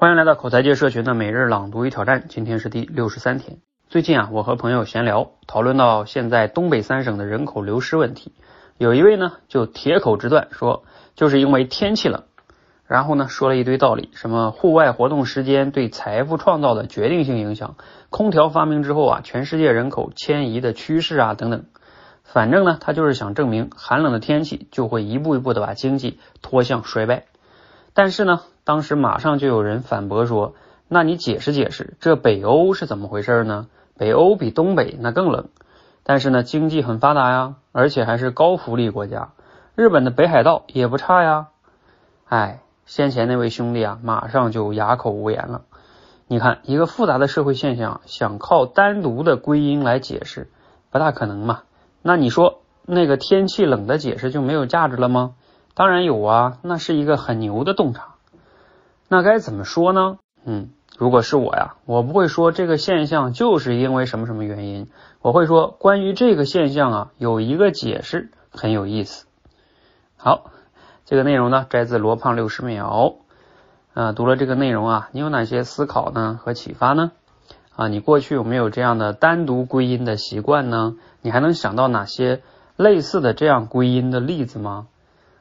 欢迎来到口才界社群的每日朗读与挑战，今天是第六十三天。最近啊，我和朋友闲聊，讨论到现在东北三省的人口流失问题，有一位呢就铁口直断说，就是因为天气冷，然后呢说了一堆道理，什么户外活动时间对财富创造的决定性影响，空调发明之后啊，全世界人口迁移的趋势啊等等。反正呢，他就是想证明寒冷的天气就会一步一步的把经济拖向衰败。但是呢，当时马上就有人反驳说：“那你解释解释，这北欧是怎么回事呢？北欧比东北那更冷，但是呢，经济很发达呀，而且还是高福利国家。日本的北海道也不差呀。”哎，先前那位兄弟啊，马上就哑口无言了。你看，一个复杂的社会现象，想靠单独的归因来解释，不大可能嘛。那你说，那个天气冷的解释就没有价值了吗？当然有啊，那是一个很牛的洞察。那该怎么说呢？嗯，如果是我呀，我不会说这个现象就是因为什么什么原因，我会说关于这个现象啊，有一个解释很有意思。好，这个内容呢摘自罗胖六十秒。啊，读了这个内容啊，你有哪些思考呢和启发呢？啊，你过去有没有这样的单独归因的习惯呢？你还能想到哪些类似的这样归因的例子吗？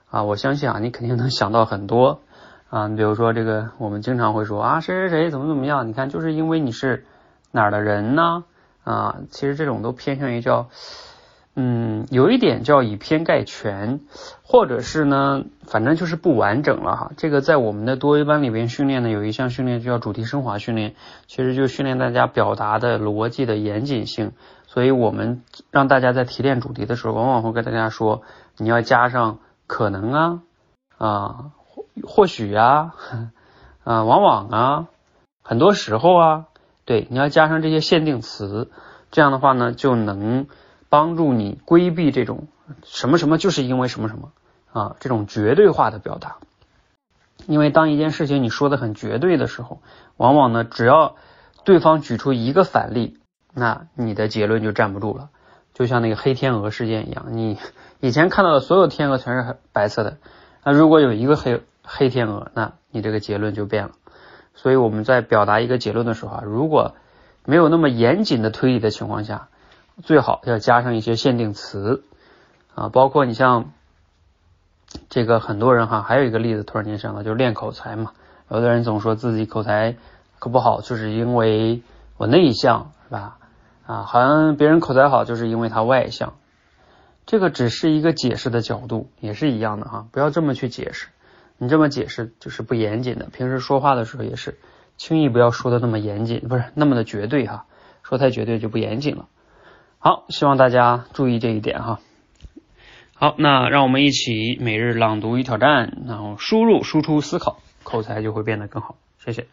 啊，我相信啊，你肯定能想到很多啊。你比如说这个，我们经常会说啊，谁谁谁怎么怎么样？你看，就是因为你是哪儿的人呢？啊，其实这种都偏向于叫，嗯，有一点叫以偏概全，或者是呢，反正就是不完整了哈。这个在我们的多维班里边训练呢，有一项训练就叫主题升华训练，其实就训练大家表达的逻辑的严谨性。所以我们让大家在提炼主题的时候，往往会跟大家说，你要加上。可能啊啊或许啊 啊往往啊很多时候啊对你要加上这些限定词，这样的话呢就能帮助你规避这种什么什么就是因为什么什么啊这种绝对化的表达。因为当一件事情你说的很绝对的时候，往往呢只要对方举出一个反例，那你的结论就站不住了。就像那个黑天鹅事件一样，你以前看到的所有天鹅全是白色的，那如果有一个黑黑天鹅，那你这个结论就变了。所以我们在表达一个结论的时候啊，如果没有那么严谨的推理的情况下，最好要加上一些限定词啊，包括你像这个很多人哈，还有一个例子突然间想到，就是练口才嘛，有的人总说自己口才可不好，就是因为我内向，是吧？啊，好像别人口才好，就是因为他外向，这个只是一个解释的角度，也是一样的哈，不要这么去解释，你这么解释就是不严谨的。平时说话的时候也是，轻易不要说的那么严谨，不是那么的绝对哈，说太绝对就不严谨了。好，希望大家注意这一点哈。好，那让我们一起每日朗读与挑战，然后输入、输出、思考，口才就会变得更好。谢谢。